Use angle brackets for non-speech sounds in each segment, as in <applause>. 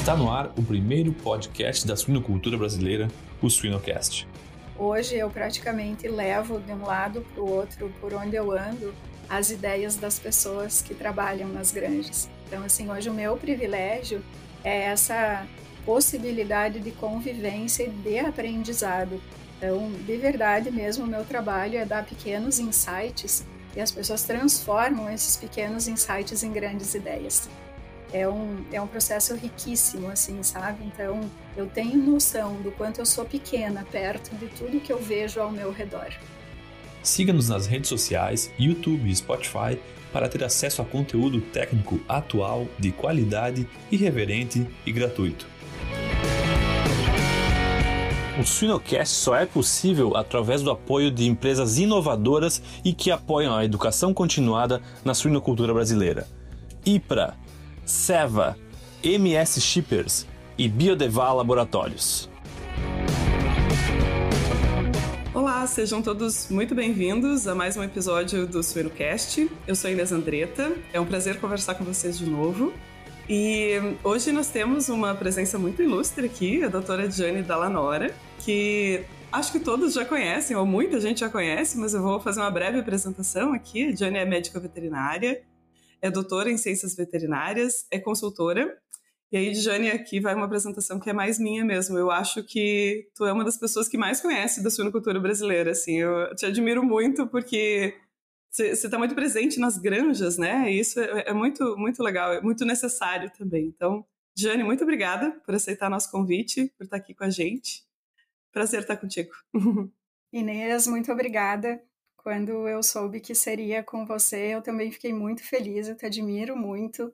Está no ar o primeiro podcast da suinocultura brasileira, o Suinocast. Hoje eu praticamente levo de um lado para o outro, por onde eu ando, as ideias das pessoas que trabalham nas granjas. Então, assim, hoje o meu privilégio é essa possibilidade de convivência e de aprendizado. Então, de verdade mesmo, o meu trabalho é dar pequenos insights e as pessoas transformam esses pequenos insights em grandes ideias é um, é um processo riquíssimo, assim, sabe? Então, eu tenho noção do quanto eu sou pequena perto de tudo que eu vejo ao meu redor. Siga-nos nas redes sociais, YouTube e Spotify para ter acesso a conteúdo técnico atual, de qualidade, irreverente e gratuito. O Suinocast só é possível através do apoio de empresas inovadoras e que apoiam a educação continuada na suinocultura brasileira. IPRA Seva, MS Shippers e Biodeval Laboratórios. Olá, sejam todos muito bem-vindos a mais um episódio do Suinocast. Eu sou Inês Andretta, é um prazer conversar com vocês de novo. E hoje nós temos uma presença muito ilustre aqui, a doutora Jane Dallanora, que acho que todos já conhecem, ou muita gente já conhece, mas eu vou fazer uma breve apresentação aqui. A Jane é médica veterinária, é doutora em ciências veterinárias, é consultora. E aí, Jane, aqui vai uma apresentação que é mais minha mesmo. Eu acho que tu é uma das pessoas que mais conhece da suinocultura brasileira, assim. Eu te admiro muito porque você está muito presente nas granjas, né? E isso é, é, muito, muito legal, é muito necessário também. Então, Jane, muito obrigada por aceitar nosso convite, por estar aqui com a gente. Prazer estar contigo. <laughs> Inês, muito obrigada. Quando eu soube que seria com você, eu também fiquei muito feliz, eu te admiro muito.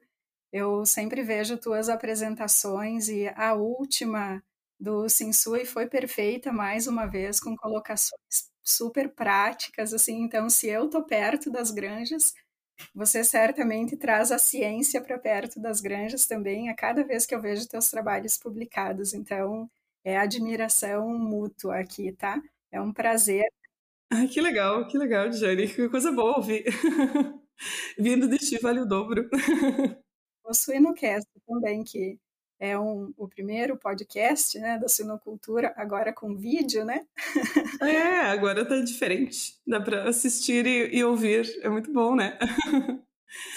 Eu sempre vejo tuas apresentações e a última do Sinsui foi perfeita mais uma vez com colocações super práticas assim. Então, se eu tô perto das granjas, você certamente traz a ciência para perto das granjas também a cada vez que eu vejo teus trabalhos publicados. Então, é admiração mútua aqui, tá? É um prazer Ai, que legal, que legal, Jane. Que coisa boa ouvir. <laughs> Vindo de ti vale o dobro. <laughs> O Suinocast também, que é um, o primeiro podcast né, da suinocultura, agora com vídeo, né? É, agora tá diferente. Dá para assistir e, e, ouvir. É muito bom, né? <laughs>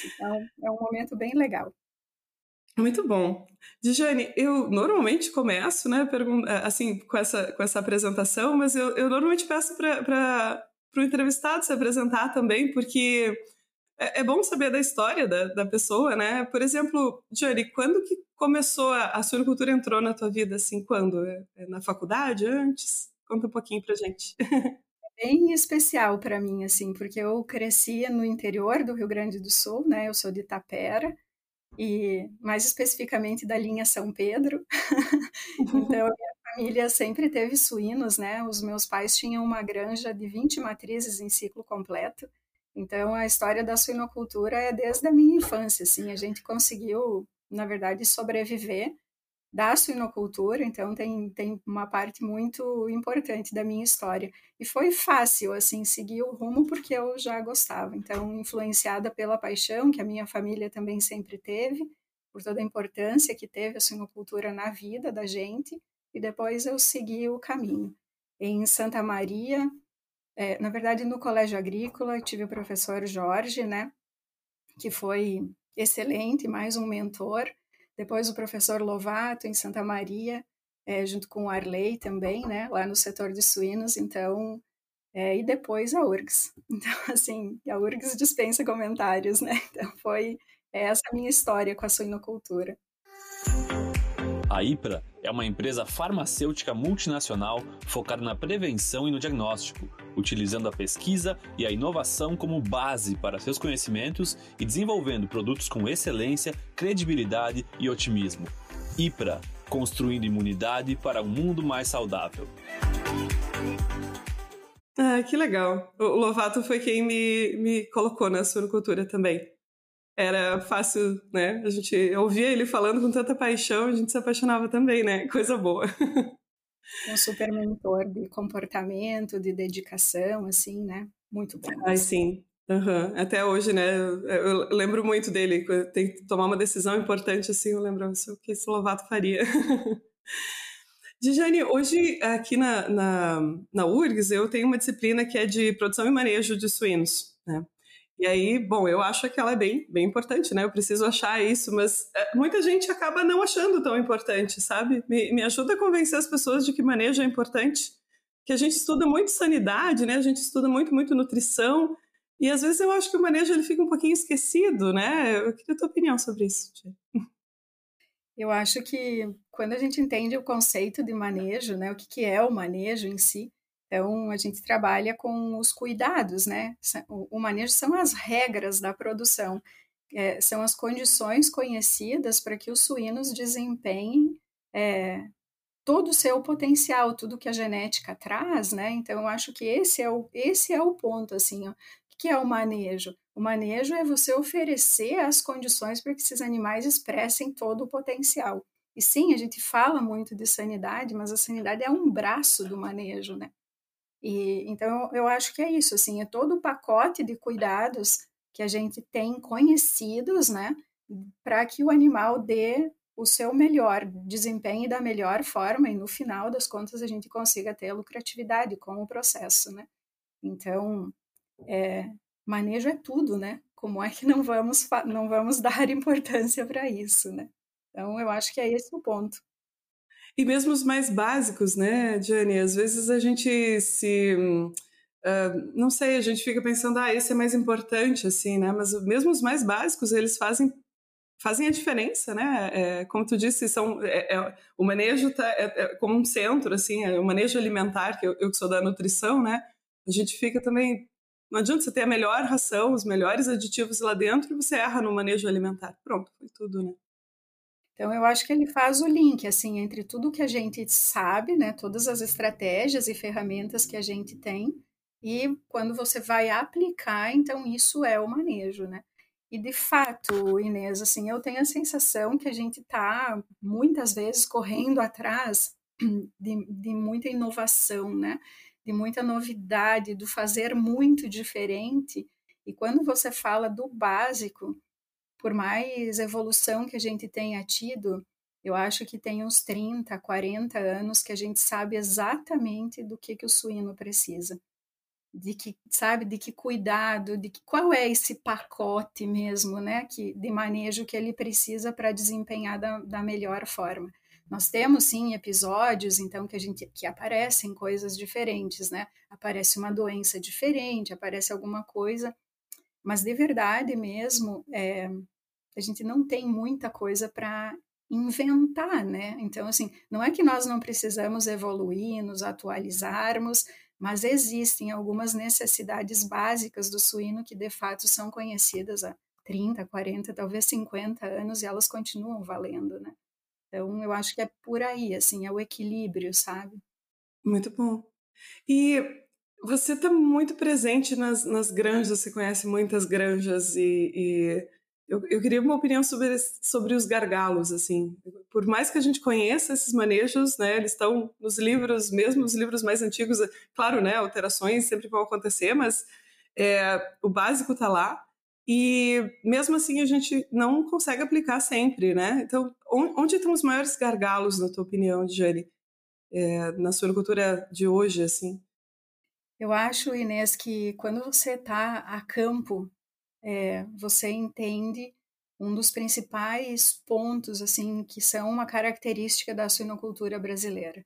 Então, é um momento bem legal. Muito bom. Dijane, eu normalmente começo, né, eh, assim, com essa, com essa apresentação, mas eu, eu normalmente peço para o entrevistado se apresentar também, porque é, é, bom saber da história da, da pessoa, né? Por exemplo, Dijane, quando que começou a, a suinocultura entrou na tua vida, assim, quando? É, é na faculdade, antes? Conta um pouquinho pra gente. <laughs> É bem especial para mim, assim, porque eu cresci no interior do Rio Grande do Sul, né? Eu sou de Itapera, e mais especificamente da linha São Pedro. <laughs> então, a minha família sempre teve suínos, né? Os meus pais tinham uma granja de 20 matrizes em ciclo completo. Então, a história da suinocultura é desde a minha infância, assim, a gente conseguiu, na verdade, sobreviver da suinocultura, então tem, tem uma parte muito importante da minha história. E foi fácil, assim, seguir o rumo porque eu já gostava. Então, influenciada pela paixão que a minha família também sempre teve, por toda a importância que teve a suinocultura na vida da gente, e depois eu segui o caminho. Em Santa Maria, é, na verdade, no Colégio Agrícola, tive o professor Jorge, né, que foi excelente, mais um mentor, depois o professor Lovato em Santa Maria, é, junto com o Arley também, né, lá no setor de suínos, então, é, e depois a URGS. <laughs> Então, assim, a URGS dispensa comentários, né, então foi essa a minha história com a suinocultura. A IPRA é uma empresa farmacêutica multinacional focada na prevenção e no diagnóstico, utilizando a pesquisa e a inovação como base para seus conhecimentos e desenvolvendo produtos com excelência, credibilidade e otimismo. IPRA construindo imunidade para um mundo mais saudável. Ah, que legal. O Lovato foi quem me, me colocou na suinocultura também era fácil, né? A gente ouvia ele falando com tanta paixão, a gente se apaixonava também, né? <laughs> Coisa boa. Um super mentor de comportamento, de dedicação, assim, né? Muito bom. Ai, sim. Uhum. Até hoje, né? Eu lembro muito dele. Tem que tomar uma decisão importante, assim, eu lembro o que esse Lovato faria. <laughs> Dijane, hoje aqui na, na, na URGS eu tenho uma disciplina que é de produção e manejo de suínos, né? E aí, bom, eu acho que ela é bem, bem importante, né? Eu preciso achar isso, mas é, muita gente acaba não achando tão importante, sabe? Me, me ajuda a convencer as pessoas de que manejo é importante, que a gente estuda muito sanidade, né? A gente estuda muito, muito nutrição, e às vezes eu acho que o manejo ele fica um pouquinho esquecido, né? Eu queria a tua opinião sobre isso. Tia. <laughs> Eu acho que quando a gente entende o conceito de manejo, né, o que, que é o manejo em si, então a gente trabalha com os cuidados, né? O, o manejo são as regras da produção, é, são as condições conhecidas para que os suínos desempenhem é, todo o seu potencial, tudo que a genética traz, né? Então eu acho que esse é o, esse é o ponto, assim, ó que é o manejo? O manejo é você oferecer as condições para que esses animais expressem todo o potencial. E sim, a gente fala muito de sanidade, mas a sanidade é um braço do manejo, né? E então eu acho que é isso, assim, é todo o pacote de cuidados que a gente tem conhecidos, né, para que o animal dê o seu melhor desempenho da melhor forma e no final das contas a gente consiga ter lucratividade com o processo, né? Então, é, manejo é tudo, né? Como é que não vamos, não vamos <laughs> dar importância para isso, né? Então, eu acho que é esse o ponto. E mesmo os mais básicos, né, Jane? Às vezes a gente se. Uh, não sei, a gente fica pensando, ah, esse é mais importante, assim, né? Mas mesmo os mais básicos, eles fazem fazem a diferença, né? É, como tu disse, são é, é, o manejo tá, é, é como um centro, assim, é o manejo alimentar que eu, eu que sou da nutrição, né? A gente fica também não adianta você ter a melhor ração, os melhores aditivos lá dentro e você erra no manejo alimentar. Pronto, foi tudo, né? Então eu acho que ele faz o link assim entre tudo que a gente sabe, né, todas as estratégias e ferramentas que a gente tem e quando você vai aplicar, então isso é o manejo, né? E de fato, Inês, assim, eu tenho a sensação que a gente está muitas vezes correndo atrás de, de muita inovação, né? de muita novidade, do fazer muito diferente. E quando você fala do básico, por mais evolução que a gente tenha tido, eu acho que tem uns 30, 40 anos que a gente sabe exatamente do que, que o suíno precisa. De que, sabe, de que cuidado, de que, qual é esse pacote mesmo, né, que, de manejo que ele precisa para desempenhar da, da melhor forma. Nós temos sim episódios, então, que a gente que aparecem coisas diferentes, né? Aparece uma doença diferente, aparece alguma coisa, mas de verdade mesmo, é, a gente não tem muita coisa para inventar, né? Então, assim, não é que nós não precisamos evoluir, nos atualizarmos, mas existem algumas necessidades básicas do suíno que de fato são conhecidas há 30, 40, talvez 50 anos e elas continuam valendo, né? Então, eu acho que é por aí, assim, é o equilíbrio, sabe? Muito bom. E você está muito presente nas, nas granjas, você conhece muitas granjas e, e eu, eu, queria uma opinião sobre, sobre os gargalos, assim. Por mais que a gente conheça esses manejos, né, eles estão nos livros, mesmo os livros mais antigos, claro, né, alterações sempre vão acontecer, mas é, o básico está lá. E mesmo assim a gente não consegue aplicar sempre, né? Então, onde estão os maiores gargalos, na tua opinião, Jane, é, na suinocultura de hoje, assim? Eu acho, Inês, que quando você está a campo, é, você entende um dos principais pontos, assim, que são uma característica da suinocultura brasileira.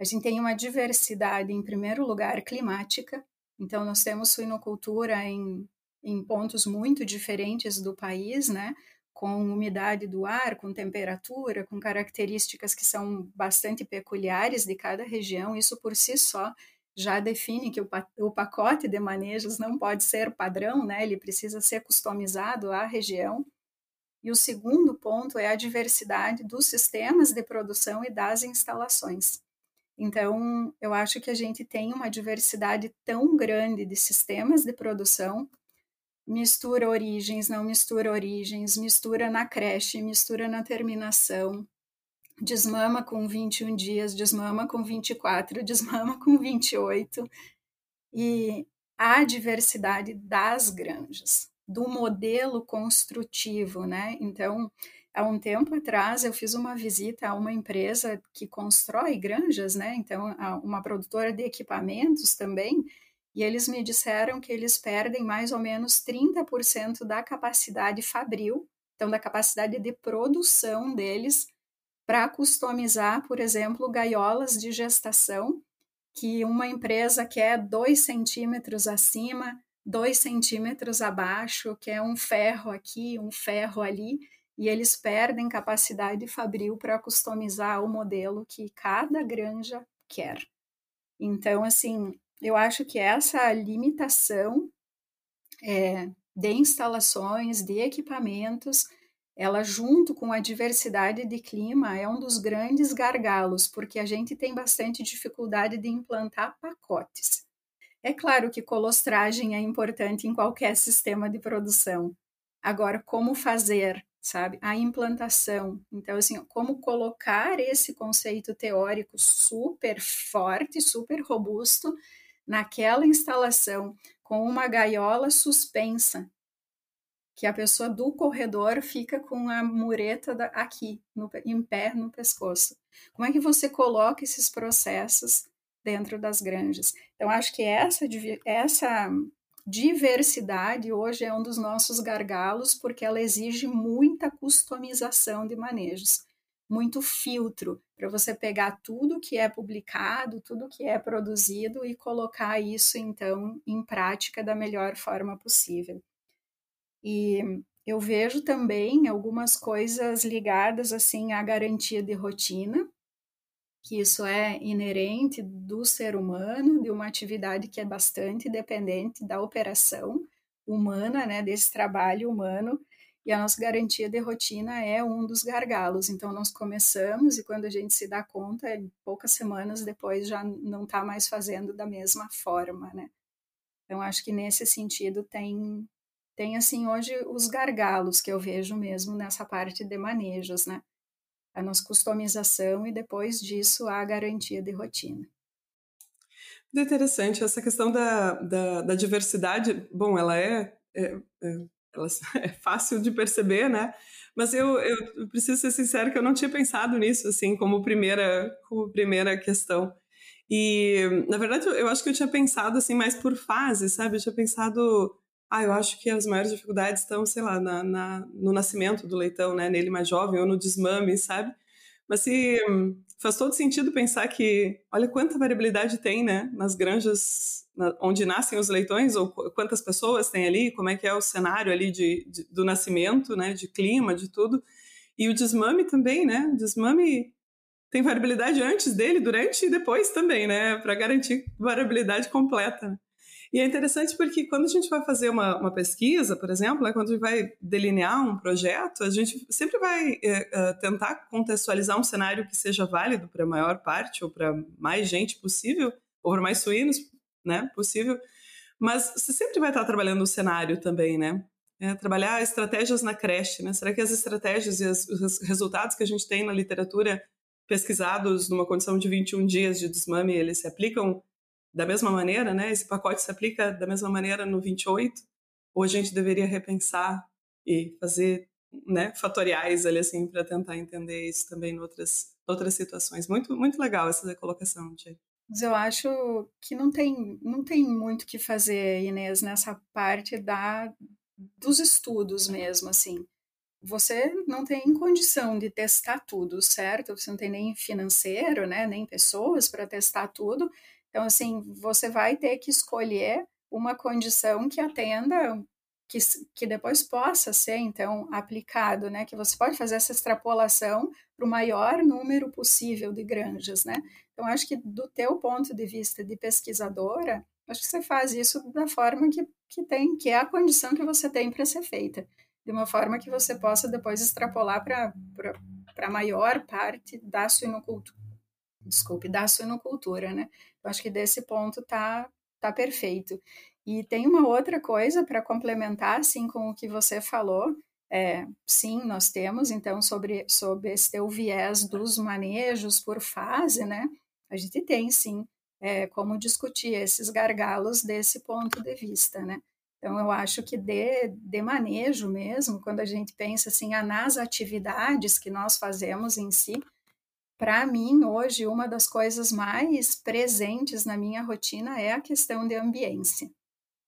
A gente tem uma diversidade, em primeiro lugar, climática. Então, nós temos suinocultura em em pontos muito diferentes do país, né? Com umidade do ar, com temperatura, com características que são bastante peculiares de cada região. Isso por si só já define que o, pacote de manejos não pode ser padrão, né? Ele precisa ser customizado à região. E o segundo ponto é a diversidade dos sistemas de produção e das instalações. Então, eu acho que a gente tem uma diversidade tão grande de sistemas de produção mistura origens, não mistura origens, mistura na creche, mistura na terminação, desmama com 21 dias, desmama com 24, <laughs> desmama com 28. E a diversidade das granjas, do modelo construtivo, né? Então, há um tempo atrás eu fiz uma visita a uma empresa que constrói granjas, né? Então, uma produtora de equipamentos também, e eles me disseram que eles perdem mais ou menos 30% da capacidade fabril, então da capacidade de produção deles para customizar, por exemplo, gaiolas de gestação, que uma empresa quer dois centímetros acima, dois centímetros abaixo, quer um ferro aqui, um ferro ali, e eles perdem capacidade fabril para customizar o modelo que cada granja quer. Então, assim, eu acho que essa limitação é, de instalações, de equipamentos, ela junto com a diversidade de clima é um dos grandes gargalos, porque a gente tem bastante dificuldade de implantar pacotes. É claro que colostragem é importante em qualquer sistema de produção. Agora, como fazer, sabe? A implantação. Então, assim, como colocar esse conceito teórico super forte, super robusto naquela instalação com uma gaiola suspensa, que a pessoa do corredor fica com a mureta da, aqui, no, em pé no pescoço. Como é que você coloca esses processos dentro das granjas? Então, acho que essa, essa diversidade hoje é um dos nossos gargalos, porque ela exige muita customização de manejos muito filtro para você pegar tudo que é publicado, tudo que é produzido e colocar isso então em prática da melhor forma possível. E eu vejo também algumas coisas ligadas assim à garantia de rotina, que isso é inerente do ser humano, de uma atividade que é bastante dependente da operação humana, né, desse trabalho humano, e a nossa garantia de rotina é um dos gargalos. Então, nós começamos e quando a gente se dá conta, em poucas semanas depois já não está mais fazendo da mesma forma, né? Então, acho que nesse sentido tem, tem assim, hoje os gargalos que eu vejo mesmo nessa parte de manejos, né? A nossa customização e depois disso a garantia de rotina. Muito interessante essa questão da, da, da diversidade. Bom, ela é, é, é elas, <laughs> é fácil de perceber, né? Mas eu, eu preciso ser sincero que eu não tinha pensado nisso, assim, como primeira, como primeira questão. E, na verdade, eu acho que eu tinha pensado, assim, mais por fase, sabe? Eu tinha pensado, ah, eu acho que as maiores dificuldades estão, sei lá, na, na, no nascimento do leitão, né? Nele mais jovem, ou no desmame, sabe? Mas se faz todo sentido pensar que, olha quanta variabilidade tem, né? Nas granjas na, onde nascem os leitões, ou quantas pessoas tem ali, como é que é o cenário ali de, de, do nascimento, né, de clima, de tudo. E o desmame também, né? O desmame tem variabilidade antes dele, durante e depois também, né? Para garantir variabilidade completa. E é interessante porque quando a gente vai fazer uma, uma pesquisa, por exemplo, né, quando a gente vai delinear um projeto, a gente sempre vai é, tentar contextualizar um cenário que seja válido para a maior parte ou para mais gente possível, ou para mais suínos né, possível. Mas você sempre vai estar trabalhando o cenário também, né? É, trabalhar estratégias na creche, né? Será que as estratégias e as, os resultados que a gente tem na literatura pesquisados numa condição de 21 dias de desmame, eles se aplicam da mesma maneira, né? Esse pacote se aplica da mesma maneira no 28? Ou a gente deveria repensar e fazer né, fatoriais ali assim para tentar entender isso também em outras, outras situações. Muito, muito legal essa colocação, Jay. Mas eu acho que não tem, não tem muito que fazer, Inês, nessa parte da, dos estudos mesmo, assim. Você não tem condição de testar tudo, certo? Você não tem nem financeiro, né, nem pessoas para testar tudo. Então, assim, você vai ter que escolher uma condição que atenda, que, que depois possa ser, então, aplicado, né? Que você pode fazer essa extrapolação para o maior número possível de granjas, né? Então, acho que do teu ponto de vista de pesquisadora, acho que você faz isso da forma que, que tem, que é a condição que você tem para ser feita, de uma forma que você possa depois extrapolar para a maior parte da suinocultura, desculpe, da suinocultura, né? Eu acho que desse ponto tá, tá perfeito. E tem uma outra coisa para complementar, assim, com o que você falou, é, sim, nós temos, então, sobre, sobre esse teu viés dos manejos por fase, né? A gente tem sim é, como discutir esses gargalos desse ponto de vista, né? Então, eu acho que de, de manejo mesmo, quando a gente pensa assim, nas atividades que nós fazemos em si, para mim, hoje, uma das coisas mais presentes na minha rotina é a questão de ambiência.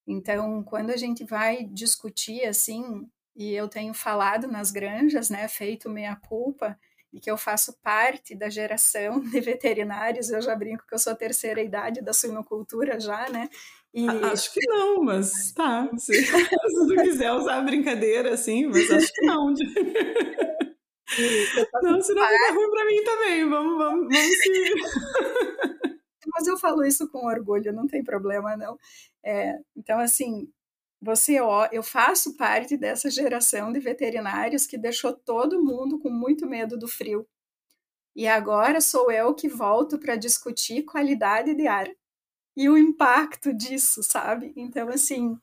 Então, quando a gente vai discutir assim, e eu tenho falado nas granjas, né, feito meia culpa, e que eu faço parte da geração <laughs> de veterinários, eu já brinco que eu sou a terceira idade da suinocultura já, né? E... Acho que não, mas tá. <laughs> Se, tu quiser usar a brincadeira assim, mas acho que não. Não, senão fica ruim pra mim também. Vamos, vamos, vamos seguir. <laughs> Mas eu falo isso com orgulho, não tem problema, não. É, então, assim, você, ó, eu faço parte dessa geração de veterinários que deixou todo mundo com muito medo do frio. E agora sou eu que volto para discutir qualidade de ar e o impacto disso, sabe? Então, assim,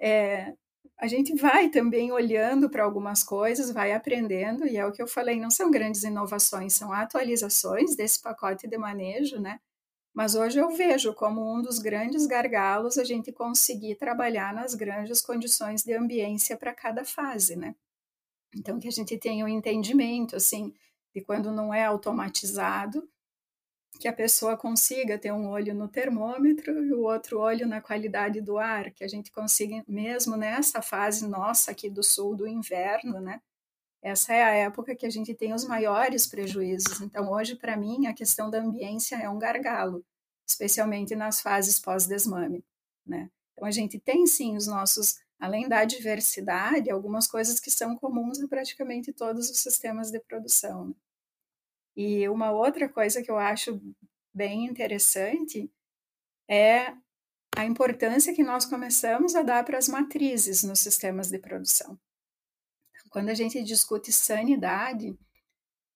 é, a gente vai também olhando para algumas coisas, vai aprendendo, e é o que eu falei, não são grandes inovações, são atualizações desse pacote de manejo, né? Mas hoje eu vejo como um dos grandes gargalos a gente conseguir trabalhar nas grandes condições de ambiência para cada fase, né? Então, que a gente tenha um entendimento, assim, de quando não é automatizado, que a pessoa consiga ter um olho no termômetro e o outro olho na qualidade do ar, que a gente consiga, mesmo nessa fase nossa aqui do sul do inverno, né? Essa é a época que a gente tem os maiores prejuízos. Então, hoje, para mim, a questão da ambiência é um gargalo, especialmente nas fases pós-desmame, né? Então, a gente tem, sim, os nossos, além da diversidade, algumas coisas que são comuns a praticamente todos os sistemas de produção. Né? E uma outra coisa que eu acho bem interessante é a importância que nós começamos a dar para as matrizes nos sistemas de produção. Quando a gente discute sanidade,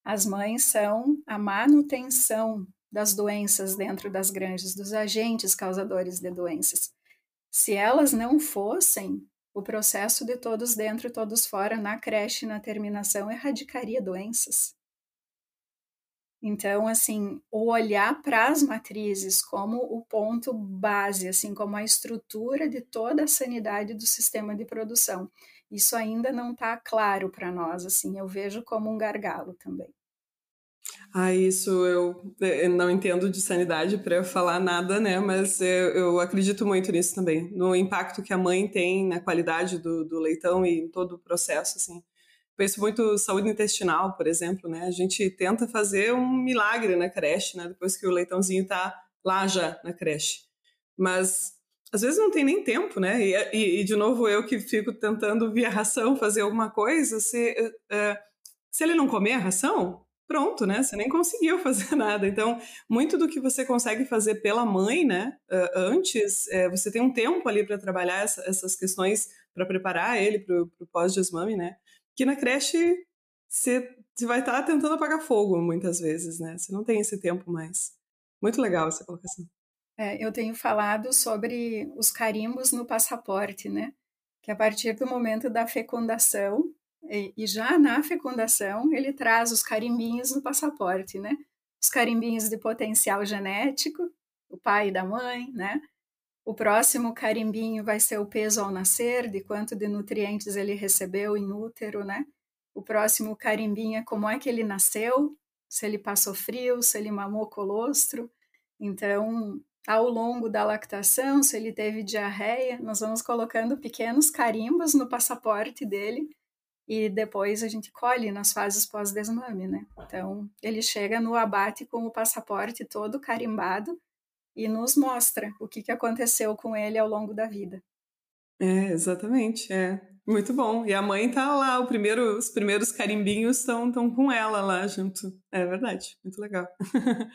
as mães são a manutenção das doenças dentro das granjas, dos agentes causadores de doenças. Se elas não fossem, o processo de todos dentro todos fora na creche, na terminação, erradicaria doenças. Então, assim, o olhar para as matrizes como o ponto base, assim, como a estrutura de toda a sanidade do sistema de produção. Isso ainda não está claro para nós, assim, eu vejo como um gargalo também. Ah, isso eu, eu não entendo de sanidade para falar nada, né? Mas eu, eu, acredito muito nisso também, no impacto que a mãe tem na qualidade do, do leitão e em todo o processo, assim penso muito saúde intestinal, por exemplo, né? A gente tenta fazer um milagre na creche, né? Depois que o leitãozinho tá lá já na creche. Mas às vezes não tem nem tempo, né? E, e, e de novo eu que fico tentando via ração fazer alguma coisa, se, uh, se ele não comer a ração, pronto, né? Você nem conseguiu <laughs> fazer nada. Então, muito do que você consegue fazer pela mãe, né? Uh, antes, uh, você tem um tempo ali para trabalhar essa, essas questões para preparar ele para o pós-desmame, né? Que na creche você, vai estar tentando apagar fogo muitas vezes, né? Você não tem esse tempo mais. Muito legal essa colocação. É, eu tenho falado sobre os carimbos no passaporte, né? Que a partir do momento da fecundação, e, e já na fecundação, ele traz os carimbinhos no passaporte, né? Os carimbinhos de potencial genético, o pai e da mãe, né? O próximo carimbinho vai ser o peso ao nascer, de quanto de nutrientes ele recebeu em útero, né? O próximo carimbinho é como é que ele nasceu, se ele passou frio, se ele mamou colostro. Então, ao longo da lactação, se ele teve diarreia, nós vamos colocando pequenos carimbos no passaporte dele e depois a gente colhe nas fases pós-desmame, né? Então, ele chega no abate com o passaporte todo carimbado e nos mostra o que, que aconteceu com ele ao longo da vida. É, exatamente, é. Muito bom. E a mãe tá lá, primeiro, os primeiros carimbinhos estão com ela lá junto. É verdade, muito legal. <laughs>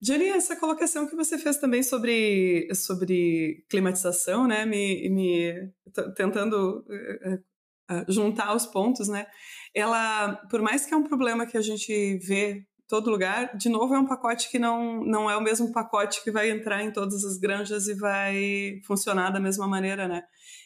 Jenny, essa colocação que você fez também sobre, sobre climatização, né, me, me tentando uh, juntar os pontos, né, ela, por mais que é um problema que a gente vê todo lugar. De novo, é um pacote que não, não é o mesmo pacote que vai entrar em todas as granjas e vai funcionar da mesma maneira, né?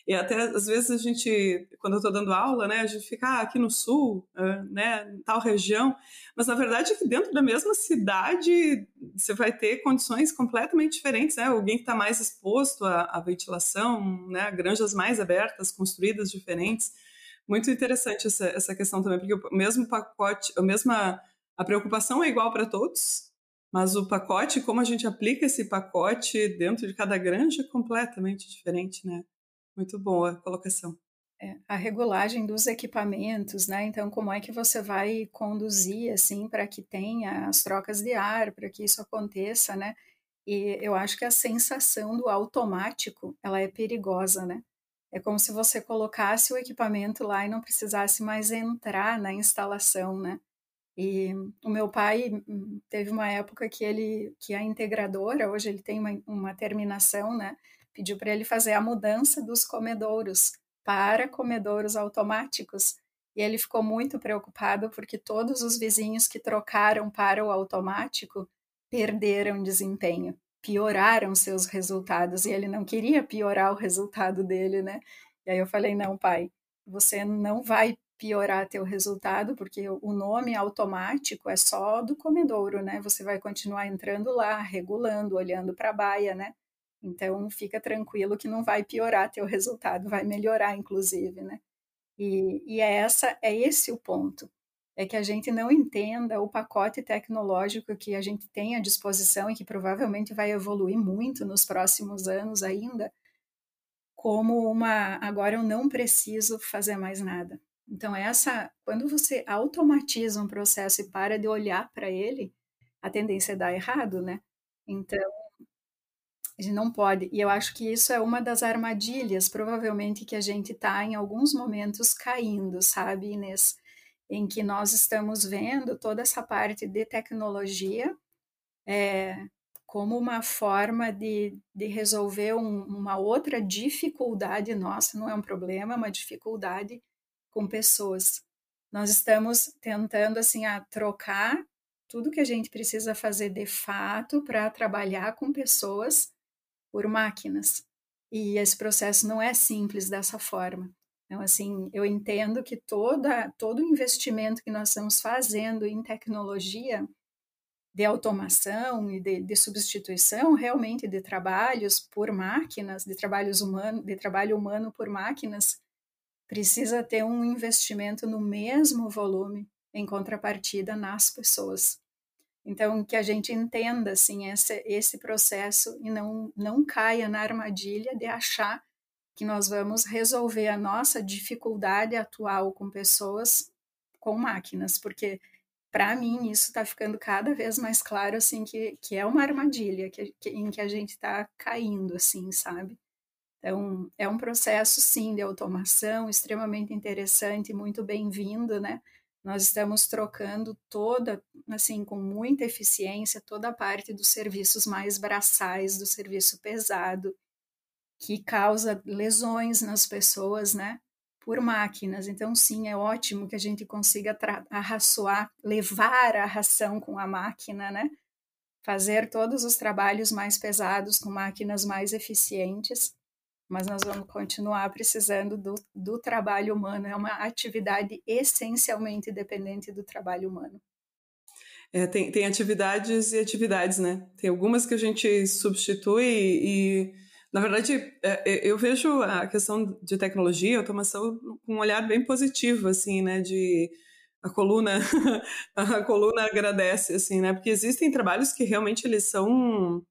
E até às vezes a gente, quando eu estou dando aula, né, a gente fica ah, aqui no sul, né, tal região, mas na verdade é que dentro da mesma cidade você vai ter condições completamente diferentes, né? Alguém que está mais exposto à, à, ventilação, né, granjas mais abertas, construídas diferentes. Muito interessante essa, essa questão também, porque o mesmo pacote, a mesma a preocupação é igual para todos, mas o pacote, como a gente aplica esse pacote dentro de cada granja, é completamente diferente, né? Muito boa a colocação. É, a regulagem dos equipamentos, né? Então, como é que você vai conduzir assim para que tenha as trocas de ar, para que isso aconteça, né? E eu acho que a sensação do automático, ela é perigosa, né? É como se você colocasse o equipamento lá e não precisasse mais entrar na instalação, né? E o meu pai hum, teve uma época que ele, que a integradora, hoje ele tem uma, uma terminação, né? pediu para ele fazer a mudança dos comedouros para comedouros automáticos. E ele ficou muito preocupado porque todos os vizinhos que trocaram para o automático perderam desempenho, pioraram seus resultados e ele não queria piorar o resultado dele, né? E aí eu falei: "Não, pai, você não vai piorar teu resultado, porque o nome automático é só do comedouro, né? Você vai continuar entrando lá, regulando, olhando para a baia, né? Então, fica tranquilo que não vai piorar teu resultado, vai melhorar, inclusive, né? E, e é, essa, é esse o ponto. É que a gente não entenda o pacote tecnológico que a gente tem à disposição e que provavelmente vai evoluir muito nos próximos anos ainda, como uma agora eu não preciso fazer mais nada. Então essa, quando você automatiza um processo e para de olhar para ele, a tendência é dar errado, né? Então a gente não pode. E eu acho que isso é uma das armadilhas, provavelmente, que a gente está em alguns momentos caindo, sabe, Inês? Em que nós estamos vendo toda essa parte de tecnologia é, como uma forma de, de resolver um, uma outra dificuldade nossa, não é um problema, é uma dificuldade com pessoas. Nós estamos tentando, assim, a trocar tudo que a gente precisa fazer de fato para trabalhar com pessoas por máquinas. E esse processo não é simples dessa forma. Então, assim, eu entendo que toda, todo investimento que nós estamos fazendo em tecnologia de automação e de, de, substituição realmente de trabalhos por máquinas, de trabalhos humanos, de trabalho humano por máquinas, precisa ter um investimento no mesmo volume em contrapartida nas pessoas. Então, que a gente entenda assim esse, esse processo e não, não caia na armadilha de achar que nós vamos resolver a nossa dificuldade atual com pessoas com máquinas, porque para mim isso está ficando cada vez mais claro assim que, que é uma armadilha que, que em que a gente está caindo assim, sabe? Então é um processo sim de automação extremamente interessante, muito bem-vindo, né? Nós estamos trocando toda, assim, com muita eficiência, toda a parte dos serviços mais braçais, do serviço pesado, que causa lesões nas pessoas, né? Por máquinas. Então, sim, é ótimo que a gente consiga arraçoar, levar a ração com a máquina, né? Fazer todos os trabalhos mais pesados com máquinas mais eficientes mas nós vamos continuar precisando do, do trabalho humano. É uma atividade essencialmente dependente do trabalho humano. É, tem, tem atividades e atividades, né? Tem algumas que a gente substitui e, na verdade, é, é eu vejo a questão de tecnologia automação com um olhar bem positivo, assim, né? De a coluna, <laughs> a coluna agradece, assim, né? Porque existem trabalhos que realmente eles são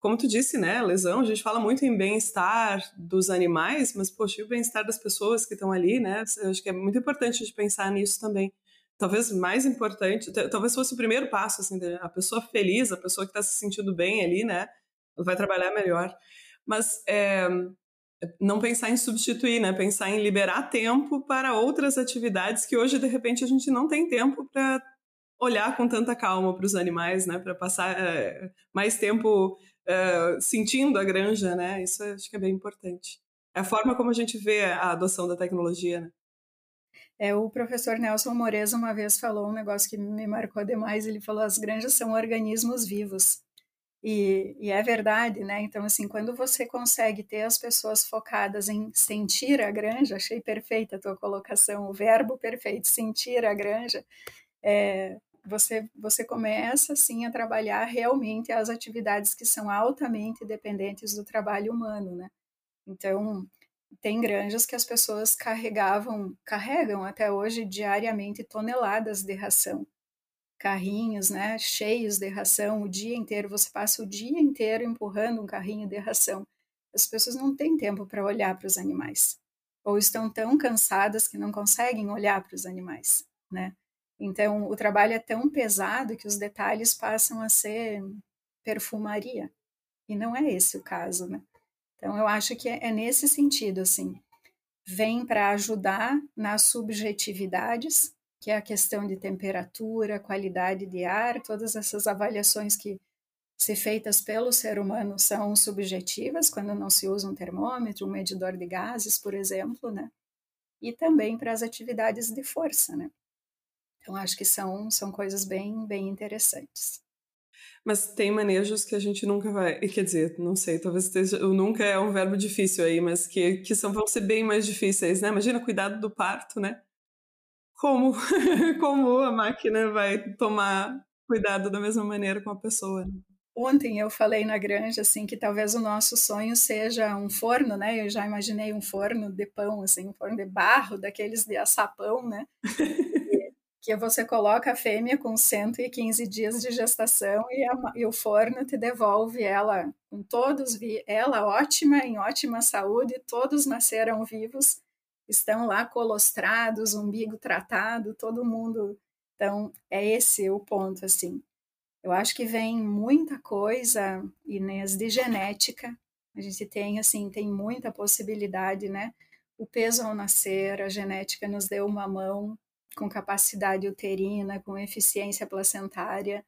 como tu disse, né, lesão, a gente fala muito em bem-estar dos animais, mas, poxa, e o bem-estar das pessoas que estão ali, né? Eu acho que é muito importante a gente pensar nisso também. Talvez mais importante, talvez fosse o primeiro passo, assim, a pessoa feliz, a pessoa que está se sentindo bem ali, né? Vai trabalhar melhor. Mas é, não pensar em substituir, né? Pensar em liberar tempo para outras atividades que hoje, de repente, a gente não tem tempo para olhar com tanta calma para os animais, né? Para passar é, mais tempo uh, sentindo a granja, né? Isso acho que é bem importante. É a forma como a gente vê a adoção da tecnologia, né? É, o professor Nelson Moreza uma vez falou um negócio que me marcou demais. Ele falou: as granjas são organismos vivos. E, e, é verdade, né? Então, assim, quando você consegue ter as pessoas focadas em sentir a granja, achei perfeita a tua colocação, o verbo perfeito, sentir a granja, é, você, você começa, assim, a trabalhar realmente as atividades que são altamente dependentes do trabalho humano, né? Então, tem granjas que as pessoas carregavam, carregam até hoje diariamente toneladas de ração carrinhos, né, cheios de ração o dia inteiro, você passa o dia inteiro empurrando um carrinho de ração. As pessoas não têm tempo para olhar para os animais, ou estão tão cansadas que não conseguem olhar para os animais, né? Então, o trabalho é tão pesado que os detalhes passam a ser perfumaria, e não é esse o caso, né? Então, eu acho que é, é nesse sentido, assim, vem para ajudar nas subjetividades, que é a questão de temperatura, qualidade de ar, todas essas avaliações que se feitas pelo ser humano são subjetivas quando não se usa um termômetro, um medidor de gases, por exemplo, né? E também para as atividades de força, né? Então acho que são são coisas bem bem interessantes. Mas tem manejos que a gente nunca vai. <laughs> Quer dizer, não sei, talvez esteja. O nunca é um verbo difícil aí, mas que, que são, vão ser bem mais difíceis, né? Imagina cuidado do parto, né? como, <laughs> como a máquina vai tomar cuidado da mesma maneira com a pessoa. Né? Ontem eu falei na granja assim que talvez o nosso sonho seja um forno, né? Eu já imaginei um forno de pão, assim, um forno de barro, daqueles de açapão, né? <laughs> que você coloca a fêmea com 115 dias de gestação e, a, e, o forno te devolve ela com todos ela ótima em ótima saúde todos nasceram vivos estão lá colostrados, umbigo tratado, todo mundo. Então, é esse o ponto, assim. Eu acho que vem muita coisa, Inês, de genética. A gente tem, assim, tem muita possibilidade, né? O peso ao nascer, a genética nos deu uma mão com capacidade uterina, com eficiência placentária.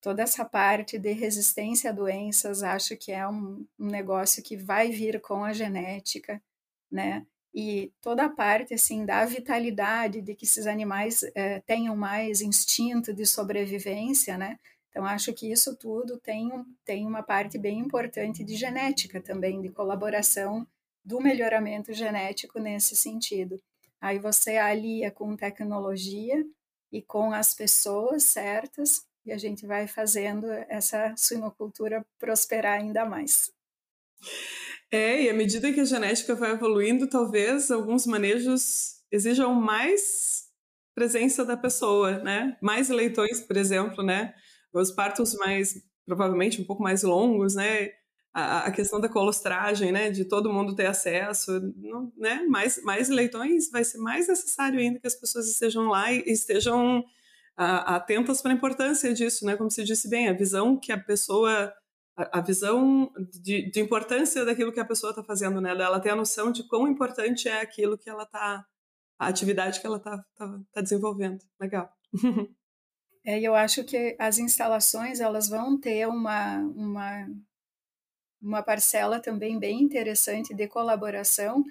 Toda essa parte de resistência a doenças, acho que é um, um negócio que vai vir com a genética, né? e toda a parte assim da vitalidade de que esses animais é, tenham mais instinto de sobrevivência, né? Então acho que isso tudo tem, tem uma parte bem importante de genética também, de colaboração do melhoramento genético nesse sentido. Aí você alia com tecnologia e com as pessoas certas e a gente vai fazendo essa suinocultura prosperar ainda mais. É, e à medida que a genética vai evoluindo, talvez alguns manejos exijam mais presença da pessoa, né? Mais leitões, por exemplo, né? Os partos mais, provavelmente, um pouco mais longos, né? A, a questão da colostragem, né? De todo mundo ter acesso, não, né? Mais, mais leitões vai ser mais necessário ainda que as pessoas estejam lá e estejam a, atentas para a importância disso, né? Como se disse bem, a visão que a pessoa a, visão de, de, importância daquilo que a pessoa está fazendo, né? Ela ter a noção de quão importante é aquilo que ela está, a atividade que ela está tá, tá desenvolvendo. Legal. <laughs> É, eu acho que as instalações elas vão ter uma, uma, uma parcela também bem interessante de colaboração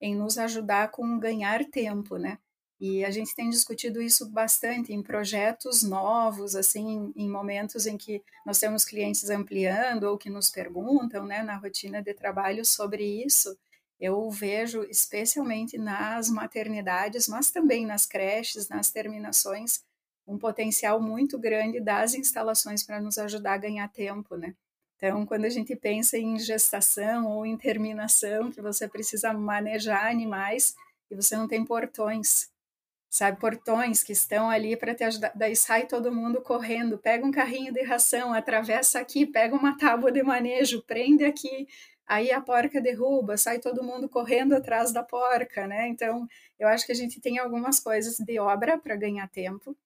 em nos ajudar com ganhar tempo, né? E a gente tem discutido isso bastante em projetos novos, assim, em momentos em que nós temos clientes ampliando ou que nos perguntam, né, na rotina de trabalho sobre isso. Eu vejo especialmente nas maternidades, mas também nas creches, nas terminações, um potencial muito grande das instalações para nos ajudar a ganhar tempo, né? Então, quando a gente pensa em gestação ou em terminação, que você precisa manejar animais e você não tem portões, sabe, portões que estão ali para te ajudar. Daí sai todo mundo correndo, pega um carrinho de ração, atravessa aqui, pega uma tábua de manejo, prende aqui. Aí a porca derruba, sai todo mundo correndo atrás da porca, né? Então, eu acho que a gente tem algumas coisas de obra para ganhar tempo.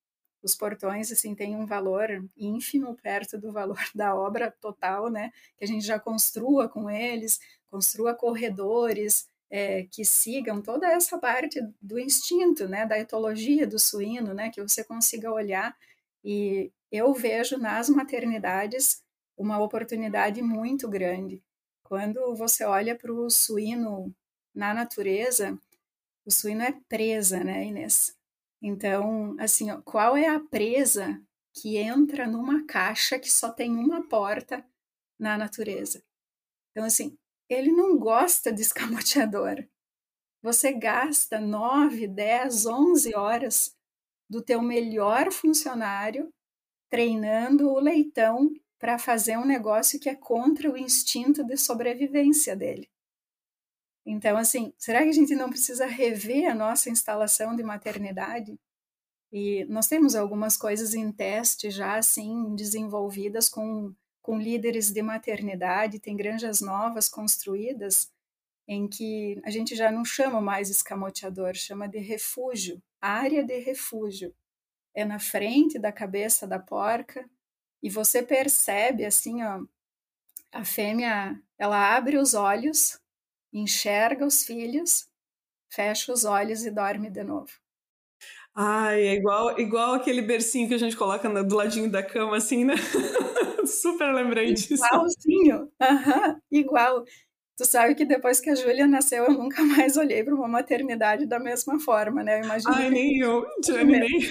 Os portões, assim, têm um valor ínfimo perto do valor <laughs> da obra total, né? Que a gente já construa com eles, construa corredores, é, que sigam toda essa parte do instinto, né, da etologia do suíno, né, que você consiga olhar e eu vejo nas maternidades uma oportunidade muito grande. Quando você olha para o suíno na natureza, O suíno é presa, né, Inês? Então, assim, ó, qual é a presa que entra numa caixa que só tem uma porta na natureza? Então, assim, ele não gosta de escamoteador. Você gasta 9, 10, 11 horas do teu melhor funcionário treinando o leitão para fazer um negócio que é contra o instinto de sobrevivência dele. Então, assim, será que a gente não precisa rever a nossa instalação de maternidade? E nós temos algumas coisas em teste já, assim, desenvolvidas com, com líderes de maternidade, tem granjas novas construídas em que a gente já não chama mais escamoteador, chama de refúgio, área de refúgio. É na frente da cabeça da porca e você percebe assim, ó, a fêmea, ela abre os olhos, enxerga os filhos, fecha os olhos e dorme de novo. Ai, é igual, igual aquele bercinho que a gente coloca do ladinho da cama, assim, né? <laughs> Super lembrei disso. Igualzinho, uhum, igual. Tu sabe que depois que a Júlia nasceu, eu nunca mais olhei para uma maternidade da mesma forma, né? Eu imagino. Ai, nem eu, <laughs> Johnny, nem eu.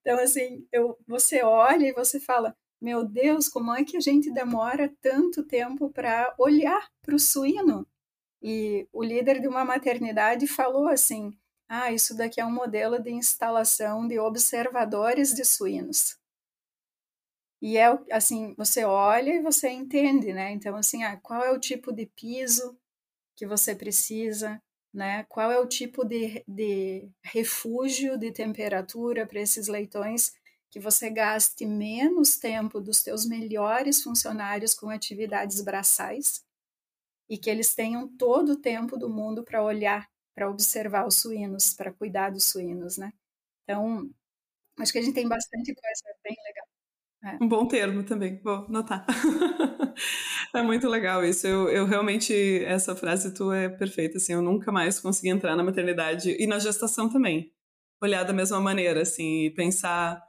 então, assim, eu, você olha e você fala: Meu Deus, como é que a gente demora tanto tempo para olhar para o suíno? E o líder de uma maternidade falou assim: Ah, isso daqui é um modelo de instalação de observadores de suínos. E é assim, você olha e você entende, né? Então, assim, ah, qual é o tipo de piso que você precisa, né? Qual é o tipo de, de refúgio de temperatura para esses leitões que você gaste menos tempo dos teus melhores funcionários com atividades braçais e que eles tenham todo o tempo do mundo para olhar, para observar os suínos, para cuidar dos suínos, né? Então, acho que a gente tem bastante coisa bem legal. É. Um bom termo também, vou notar. <laughs> é muito legal isso. Eu, eu realmente, essa frase tua é perfeita, assim, eu nunca mais consegui entrar na maternidade e na gestação também. Olhar da mesma maneira, assim, e pensar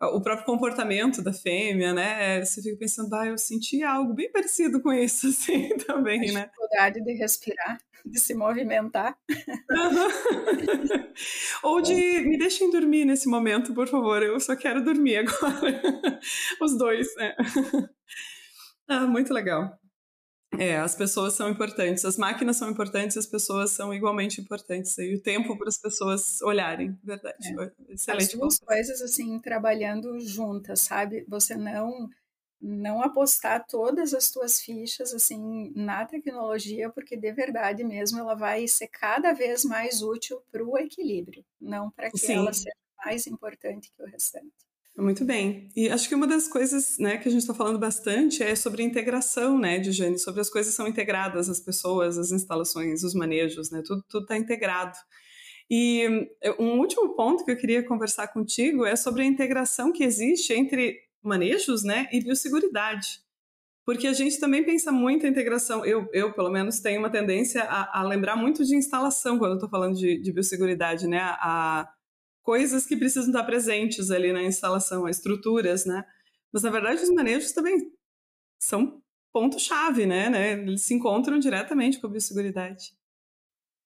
o próprio comportamento da fêmea, né? Você fica pensando, ah, eu senti algo bem parecido com isso, <laughs> assim, também, A né? dificuldade de respirar de se movimentar. <laughs> Ou de me deixem dormir nesse momento, por favor, eu só quero dormir agora. <laughs> Os dois, né? Ah, muito legal. É, as pessoas são importantes, as máquinas são importantes, as pessoas são igualmente importantes. E o tempo para as pessoas olharem, verdade. É. Excelente. As duas coisas, assim, trabalhando juntas, sabe? Você não não apostar todas as tuas fichas assim na tecnologia, porque de verdade mesmo ela vai ser cada vez mais útil para o equilíbrio, não para que Sim. ela seja mais importante que o restante. Muito bem. E acho que uma das coisas né, que a gente está falando bastante é sobre integração né, de Jane, sobre as coisas são integradas, as pessoas, as instalações, os manejos, né, tudo está integrado. E um último ponto que eu queria conversar contigo é sobre a integração que existe entre manejos, né, e biosseguridade. Porque a gente também pensa muito em integração. Eu, eu pelo menos, tenho uma tendência a, a lembrar muito de instalação quando eu estou falando de, de biosseguridade, né? A coisas que precisam estar presentes ali na instalação, as estruturas, né? Mas, na verdade, os manejos também são ponto-chave, né, né? Eles se encontram diretamente com a biosseguridade.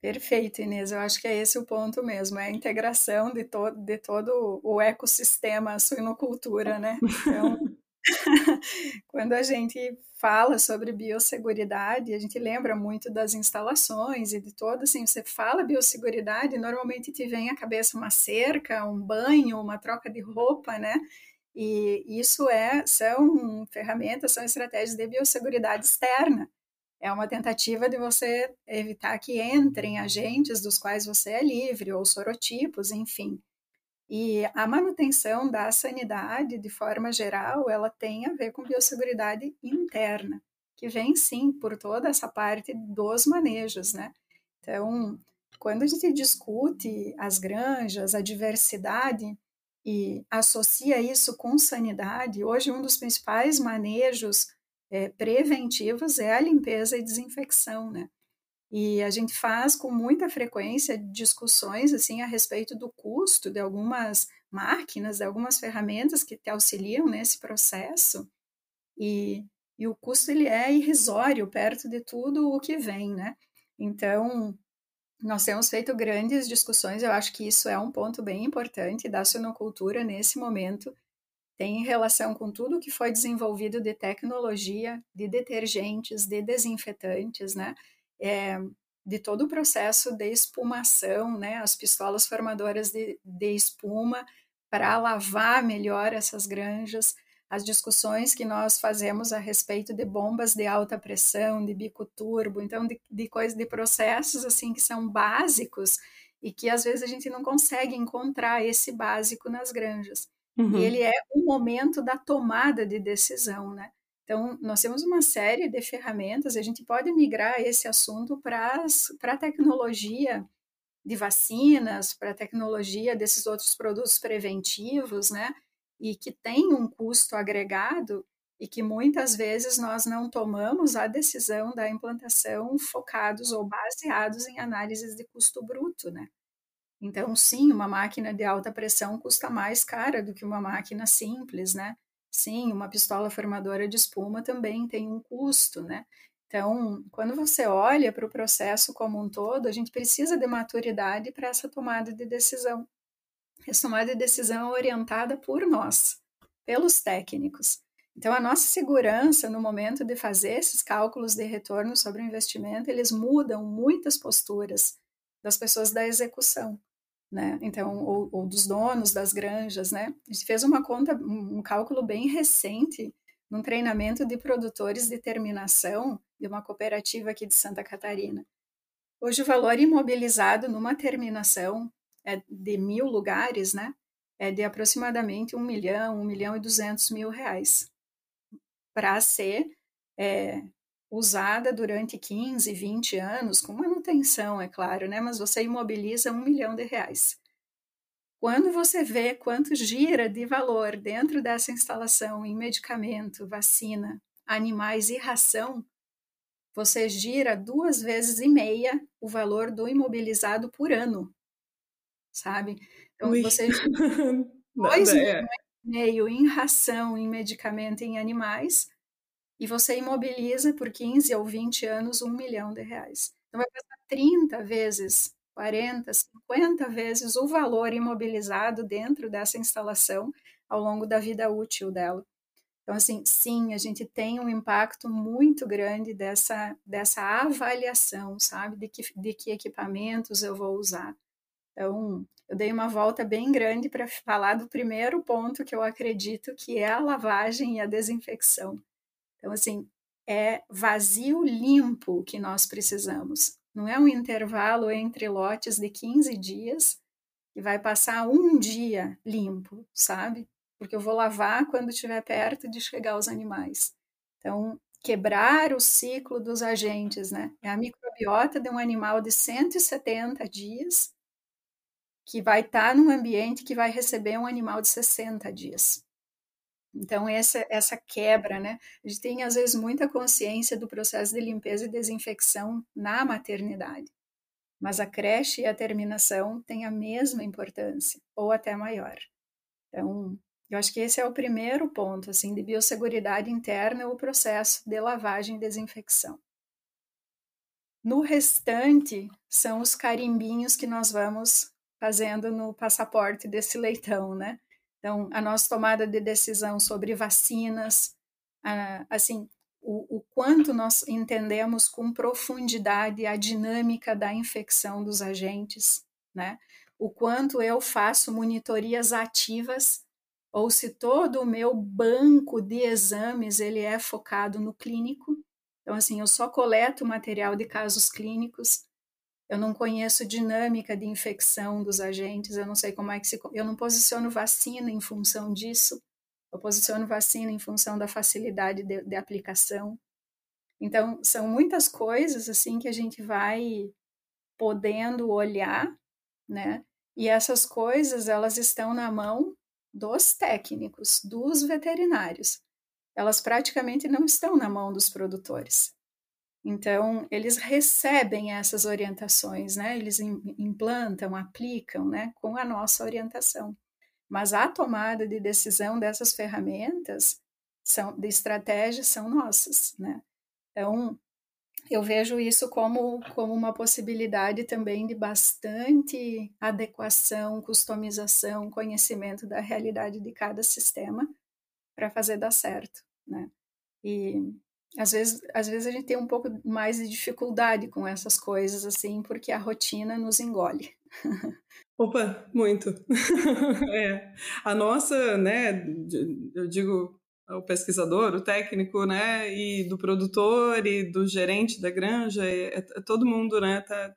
Perfeito, Inês. Eu acho que é esse o ponto mesmo, é a integração de, to de todo o ecossistema suinocultura, né? Então, <laughs> quando a gente fala sobre biosseguridade, a gente lembra muito das instalações e de todo, assim, você fala biosseguridade, normalmente te vem à cabeça uma cerca, um banho, uma troca de roupa, né? E isso é, são ferramentas, são estratégias de biosseguridade externa é uma tentativa de você evitar que entrem agentes dos quais você é livre, ou sorotipos, enfim. E a manutenção da sanidade, de forma geral, ela tem a ver com biosseguridade interna, que vem sim por toda essa parte dos manejos, né? Então, quando a gente discute as granjas, a diversidade e associa isso com sanidade, hoje um dos principais manejos é, preventivos é a limpeza e desinfecção, né? E a gente faz com muita frequência discussões assim a respeito do custo de algumas máquinas, de algumas ferramentas que te auxiliam nesse processo. E, e o custo ele é irrisório perto de tudo o que vem, né? Então, nós temos feito grandes discussões, eu acho que isso é um ponto bem importante da sinocultura nesse momento, tem relação com tudo que foi desenvolvido de tecnologia, de detergentes, de desinfetantes, né? É, de todo o processo de espumação, né? As pistolas formadoras de, de espuma para lavar melhor essas granjas, as discussões que nós fazemos a respeito de bombas de alta pressão, de bico turbo, então de, de coisas, de processos assim que são básicos e que às vezes a gente não consegue encontrar esse básico nas granjas. Uhum. E ele é o momento da tomada de decisão, né? Então, nós temos uma série de ferramentas, a gente pode migrar esse assunto para a tecnologia de vacinas, para a tecnologia desses outros produtos preventivos, né? E que tem um custo agregado e que muitas vezes nós não tomamos a decisão da implantação focados ou baseados em análises de custo bruto, né? Então, sim, uma máquina de alta pressão custa mais cara do que uma máquina simples, né? Sim, uma pistola formadora de espuma também tem um custo, né? Então, quando você olha para o processo como um todo, a gente precisa de maturidade para essa tomada de decisão. Essa tomada de decisão é orientada por nós, pelos técnicos. Então, a nossa segurança no momento de fazer esses cálculos de retorno sobre o investimento, eles mudam muitas posturas das pessoas da execução né? Então, ou, ou, dos donos das granjas, né? A gente fez uma conta, um cálculo bem recente num treinamento de produtores de terminação de uma cooperativa aqui de Santa Catarina. Hoje o valor imobilizado numa terminação é de mil lugares, né? É de aproximadamente um milhão, um milhão e duzentos mil reais para ser é, usada durante 15, 20 anos, com manutenção, é claro, né? Mas você imobiliza um milhão de reais. Quando você vê quanto gira de valor dentro dessa instalação em medicamento, vacina, animais e ração, você gira duas vezes e meia o valor do imobilizado por ano, sabe? Então Ui. você <laughs> gira dois é. e meio em ração, em medicamento, em animais, e você imobiliza por 15 ou 20 anos um milhão de reais. Então, vai passar 30 vezes, 40, 50 vezes o valor imobilizado dentro dessa instalação ao longo da vida útil dela. Então, assim, sim, a gente tem um impacto muito grande dessa, dessa avaliação, sabe, de que, de que equipamentos eu vou usar. Então, eu dei uma volta bem grande para falar do primeiro ponto que eu acredito que é a lavagem e a desinfecção. Então, assim, é vazio limpo que nós precisamos. Não é um intervalo entre lotes de 15 dias que vai passar um dia limpo, sabe? Porque eu vou lavar quando estiver perto de chegar os animais. Então, quebrar o ciclo dos agentes, né? É a microbiota de um animal de 170 dias que vai estar num ambiente que vai receber um animal de 60 dias. Então, essa, essa quebra, né? A gente tem, às vezes, muita consciência do processo de limpeza e desinfecção na maternidade, mas a creche e a terminação têm a mesma importância, ou até maior. Então, eu acho que esse é o primeiro ponto, assim, de biosseguridade interna, o processo de lavagem e desinfecção. No restante, são os carimbinhos que nós vamos fazendo no passaporte desse leitão, né? Então, a nossa tomada de decisão sobre vacinas, assim, o, o, quanto nós entendemos com profundidade a dinâmica da infecção dos agentes, né? O quanto eu faço monitorias ativas ou se todo o meu banco de exames ele é focado no clínico. Então, assim, eu só coleto material de casos clínicos, eu não conheço dinâmica de infecção dos agentes, eu não sei como é que se. Eu não posiciono vacina em função disso, eu posiciono vacina em função da facilidade de, de aplicação. Então, são muitas coisas assim que a gente vai podendo olhar, né? E essas coisas, elas estão na mão dos técnicos, dos veterinários. Elas praticamente não estão na mão dos produtores. Então, eles recebem essas orientações, né? Eles implantam, aplicam, né? Com a nossa orientação. Mas a tomada de decisão dessas ferramentas são, de estratégia são nossas, né? Então, eu vejo isso como, como uma possibilidade também de bastante adequação, customização, conhecimento da realidade de cada sistema para fazer dar certo, né? E às vezes, às vezes a gente tem um pouco mais de dificuldade com essas coisas, assim, porque a rotina nos engole. Opa, muito. <laughs> é. A nossa, né, eu digo o pesquisador, o técnico, né, e do produtor e do gerente da granja, é, é todo mundo, né, tá,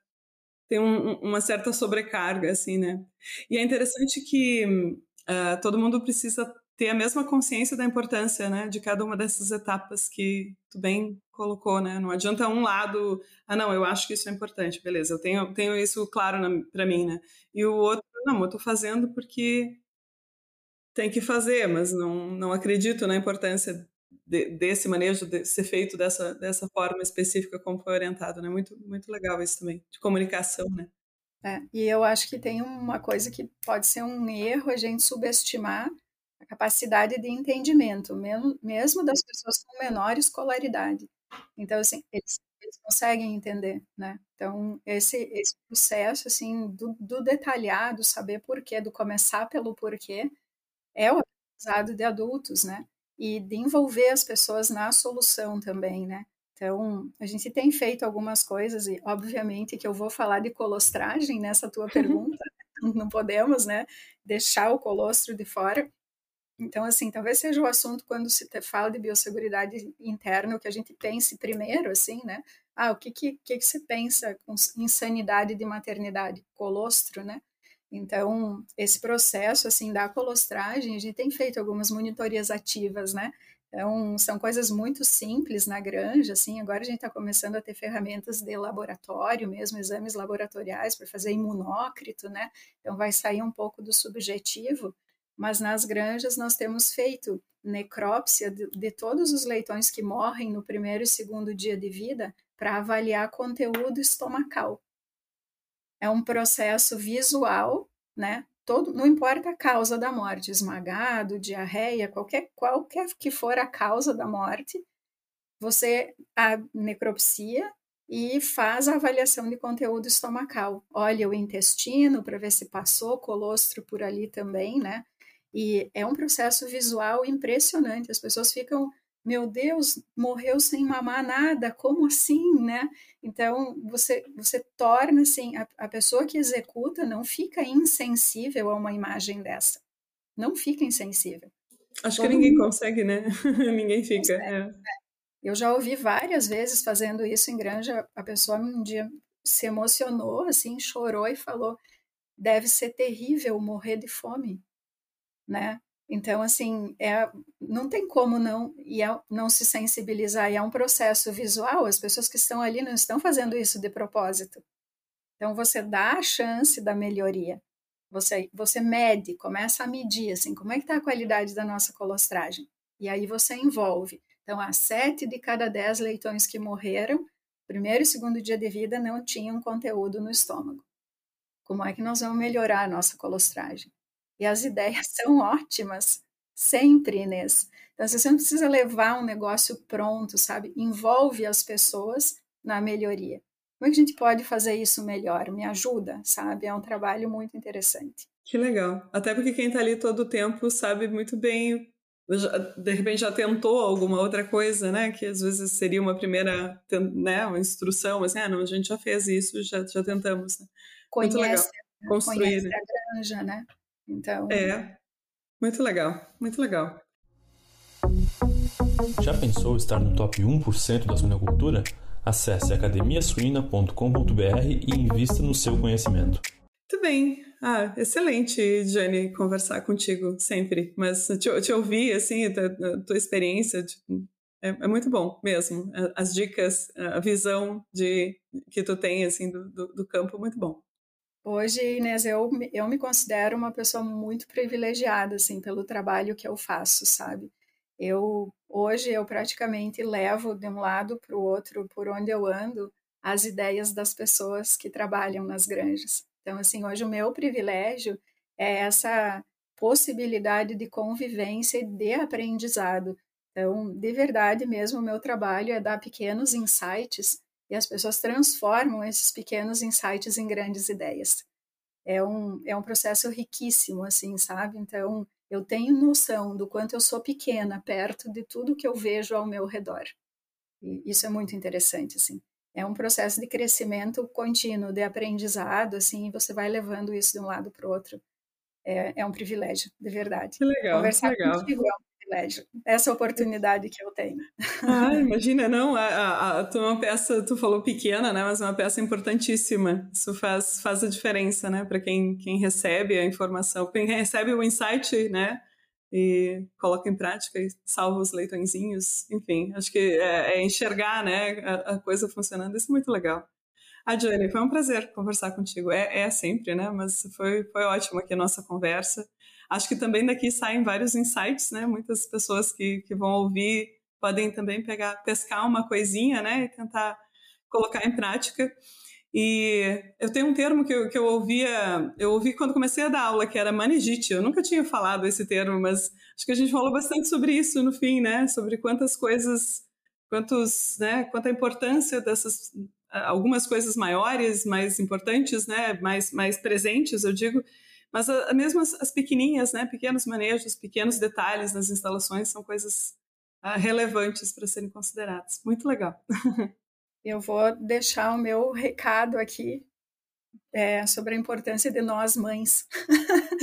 tem um, uma certa sobrecarga, assim, né. E é interessante que uh, todo mundo precisa ter a mesma consciência da importância, né, de cada uma dessas etapas que tu bem colocou, né. Não adianta um lado, ah, não, eu acho que isso é importante, beleza, eu tenho, tenho isso claro para mim, né. E o outro, não, eu tô fazendo porque tem que fazer, mas não, não acredito na importância de, desse manejo de ser feito dessa, dessa forma específica como foi orientado, né? Muito, muito legal isso também, de comunicação, né? É, e eu acho que tem uma coisa que pode ser um erro a gente subestimar capacidade de entendimento, mesmo, mesmo das pessoas com menor escolaridade. Então, assim, eles, eles conseguem entender, né? Então, esse, esse processo, assim, do, do detalhado, saber porquê, do começar pelo porquê, é o aprendizado de adultos, né? E de envolver as pessoas na solução também, né? Então, a gente tem feito algumas coisas e, obviamente, que eu vou falar de colostragem nessa tua <laughs> pergunta, não podemos, né, deixar o colostro de fora. Então, assim, talvez seja o assunto quando se fala de biosseguridade interna, o que a gente pense primeiro, assim, né? Ah, o que que, que, que você pensa com insanidade de maternidade? Colostro, né? Então, esse processo, assim, da colostragem, a gente tem feito algumas monitorias ativas, né? Então, são coisas muito simples na granja, assim, agora a gente está começando a ter ferramentas de laboratório mesmo, exames laboratoriais para fazer imunócrito, né? Então, vai sair um pouco do subjetivo, mas nas granjas nós temos feito necrópsia de, de todos os leitões que morrem no primeiro e segundo dia de vida para avaliar conteúdo estomacal é um processo visual, né? Todo, não importa a causa da morte, esmagado, diarreia, qualquer, qualquer que for a causa da morte, você a necropsia e faz a avaliação de conteúdo estomacal. Olha o intestino para ver se passou colostro por ali também, né? E é um processo visual impressionante. As pessoas ficam meu Deus, morreu sem mamar nada, como assim, né? Então, você, você torna, assim, a, a pessoa que executa não fica insensível a uma imagem dessa. Não fica insensível. Acho Todo que ninguém mundo... consegue, né? <laughs> ninguém fica. É. é. Eu já ouvi várias vezes fazendo isso em granja, a pessoa um dia se emocionou, assim, chorou e falou: deve ser terrível morrer de fome, né? Então, assim, é, não tem como não, e é, não se sensibilizar, e é um processo visual, as pessoas que estão ali não estão fazendo isso de propósito. Então, você dá a chance da melhoria, você, você mede, começa a medir, assim, como é que está a qualidade da nossa colostragem, e aí você envolve. Então, há sete de cada dez leitões que morreram, primeiro e segundo dia de vida, não tinham conteúdo no estômago. Como é que nós vamos melhorar a nossa colostragem? E as <laughs> ideias são ótimas, sempre, Inês. Então, você não precisa levar um negócio pronto, sabe? Envolve as pessoas na melhoria. Como é que a gente pode fazer isso melhor? Me ajuda, sabe? É um trabalho muito interessante. Que legal. Até porque quem está ali todo o tempo sabe muito bem, de repente já tentou alguma outra coisa, né? Que às vezes seria uma primeira, né? Uma instrução, assim, ah, não, a gente já fez isso, já, já tentamos. Né? Conhece, muito legal. Construir. Conhece né? a granja, né? Então. É. Muito legal, muito legal. Já pensou estar no top 1% da suinocultura? Acesse academiasuina.com.br e invista no seu conhecimento. Muito bem. Ah, excelente, Jane, conversar contigo sempre. Mas te, te ouvir, assim, a, tua experiência é, é, muito bom mesmo. As dicas, a visão de que tu tem, assim, do, do, do campo, muito bom. Hoje, Inês, eu, eu me considero uma pessoa muito privilegiada, assim, pelo trabalho que eu faço, sabe? Eu, hoje, eu praticamente levo de um lado para o outro, por onde eu ando, as ideias das pessoas que trabalham nas granjas. Então, assim, hoje o meu privilégio é essa possibilidade de convivência e de aprendizado. Então, de verdade mesmo, o meu trabalho é dar pequenos insights e as pessoas transformam esses pequenos insights em grandes ideias. É um, é um processo riquíssimo, assim, sabe? Então, eu tenho noção do quanto eu sou pequena perto de tudo que eu vejo ao meu redor. E isso é muito interessante, assim. É um processo de crescimento contínuo, de aprendizado, assim, e você vai levando isso de um lado para o outro. É, é, um privilégio, de verdade. Que legal, Conversar que legal. contigo é um privilégio. Essa oportunidade que eu tenho. Ah, imagina, não, a, a, a, tu é uma peça, tu falou pequena, né, mas é uma peça importantíssima. Isso faz, faz a diferença, né, para quem, quem recebe a informação, quem recebe o insight, né, e coloca em prática e salva os leitõezinhos, enfim, acho que é, é enxergar, né, a, a, coisa funcionando, isso é muito legal. A ah, Johnny, foi um prazer conversar contigo, é, é sempre, né, mas foi, foi ótimo aqui a nossa conversa. Acho que também daqui saem vários insights, né? Muitas pessoas que, que vão ouvir podem também pegar, pescar uma coisinha, né? E tentar colocar em prática. E eu tenho um termo que eu, que eu ouvia, eu ouvi quando comecei a dar aula, que era manegite. Eu nunca tinha falado esse termo, mas acho que a gente falou bastante sobre isso no fim, né? Sobre quantas coisas, quantos, né? Quanta importância dessas algumas coisas maiores, mais importantes, né? Mais mais presentes, eu digo, mas a, mesmo as, as, pequeninhas, né, pequenos manejos, pequenos detalhes nas instalações são coisas uh, relevantes para serem consideradas. Muito legal. <laughs> Eu vou deixar o meu recado aqui é, sobre a importância de nós mães.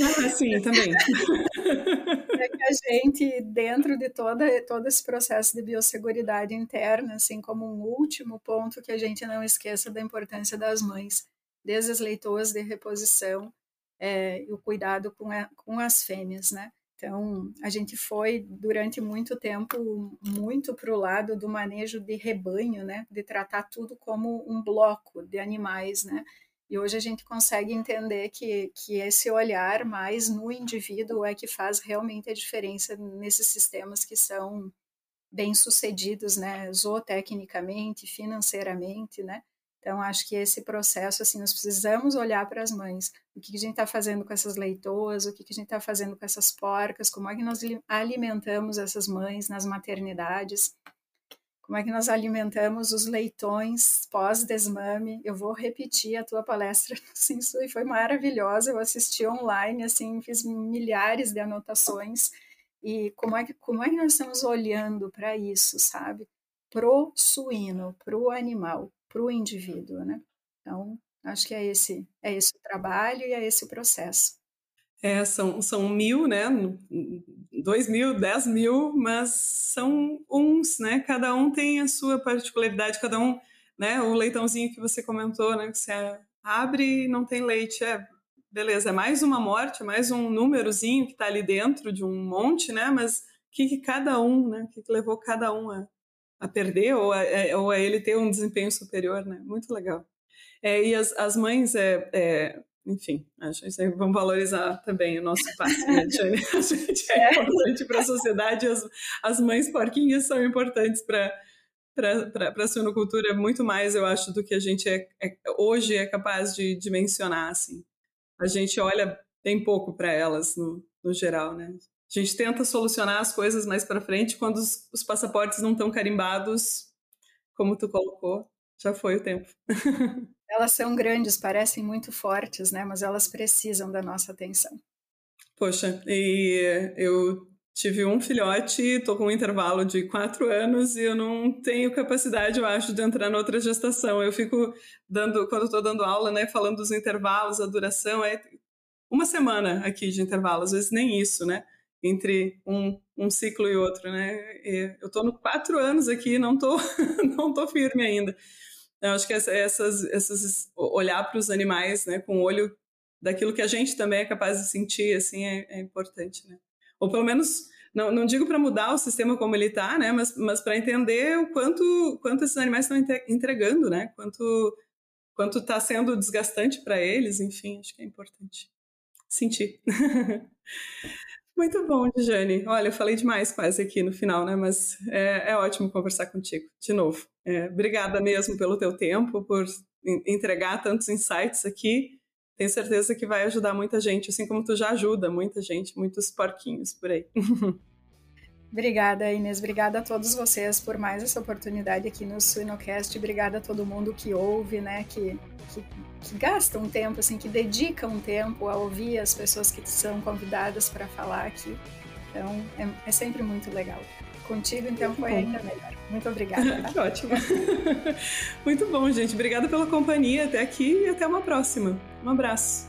Ah, sim, também. <laughs> é que a gente, dentro de toda, todo esse processo de biosseguridade interna, assim como um último ponto, que a gente não esqueça da importância das mães, desde as leitoas de reposição é, o cuidado com, a, com as fêmeas, né? Então, a gente foi durante muito tempo muito para o lado do manejo de rebanho, né? De tratar tudo como um bloco de animais, né? E hoje a gente consegue entender que, que esse olhar mais no indivíduo é que faz realmente a diferença nesses sistemas que são bem sucedidos, né? Zootecnicamente, financeiramente, né? Então, acho que esse processo, assim, nós precisamos olhar para as mães. O que a gente está fazendo com essas leitoas, o que a gente está fazendo com essas porcas, como é que nós alimentamos essas mães nas maternidades, como é que nós alimentamos os leitões pós-desmame. Eu vou repetir a tua palestra <laughs> Sinsu e foi maravilhosa. Eu assisti online, assim, fiz milhares de anotações. E como é que, como é que nós estamos olhando para isso, sabe? Pro suíno, pro animal para o indivíduo, né? Então, acho que é esse, é esse o trabalho e é esse o processo. É, são, são mil, né? Dois mil, dez mil, mas são uns, né? Cada um tem a sua particularidade, cada um, né? O leitãozinho que você comentou, né? Que você abre e não tem leite, é beleza, é mais uma morte, mais um númerozinho que está ali dentro de um monte, né? Mas o que, que cada um, né? O que, que levou cada um a, a perder ou a, é, ou a ele ter um desempenho superior, né? Muito legal. É, e as, as mães, é, é, enfim, acho que vão valorizar também o nosso passe, né, A gente é, <laughs> é importante para a sociedade, as, as mães porquinhas são importantes para para a suinocultura muito mais, eu acho, do que a gente é, é, hoje é capaz de dimensionar, assim. A gente olha bem pouco para elas no, no geral, né? A gente tenta solucionar as coisas mais para frente quando os, os passaportes não estão carimbados, como tu colocou. Já foi o tempo. <laughs> elas são grandes, parecem muito fortes, né? Mas elas precisam da nossa atenção. Poxa, e eu tive um filhote, estou com um intervalo de quatro anos e eu não tenho capacidade, eu acho, de entrar noutra gestação. Eu fico dando, quando estou dando aula, né, falando dos intervalos, a duração, é uma semana aqui de intervalo, às vezes nem isso, né? Entre um, um ciclo e outro, né? E eu estou no quatro anos aqui, não tô, <laughs> não tô firme ainda. Eu acho que essas, essas olhar para os animais, né, com o olho daquilo que a gente também é capaz de sentir, assim, é, é importante, né? Ou pelo menos não, não digo para mudar o sistema como ele está, né? Mas, mas para entender o quanto quanto esses animais estão entregando, né? Quanto quanto está sendo desgastante para eles, enfim, acho que é importante sentir. <laughs> Muito bom, Jane. Olha, eu falei demais quase aqui no final, né? Mas é, é ótimo conversar contigo de novo. É, obrigada mesmo pelo teu tempo, por entregar tantos insights aqui. Tenho certeza que vai ajudar muita gente, assim como tu já ajuda muita gente, muitos porquinhos por aí. <laughs> Obrigada, Inês. Obrigada a todos vocês por mais essa oportunidade aqui no Suinocast. Obrigada a todo mundo que ouve, né? Que, que, que gasta um tempo, assim, que dedica um tempo a ouvir as pessoas que são convidadas para falar aqui. Então, é, é, sempre muito legal. Contigo, então, foi ainda melhor. Muito obrigada. Tá? <laughs> Ótimo. <laughs> muito bom, gente. Obrigada pela companhia até aqui e até uma próxima. Um abraço.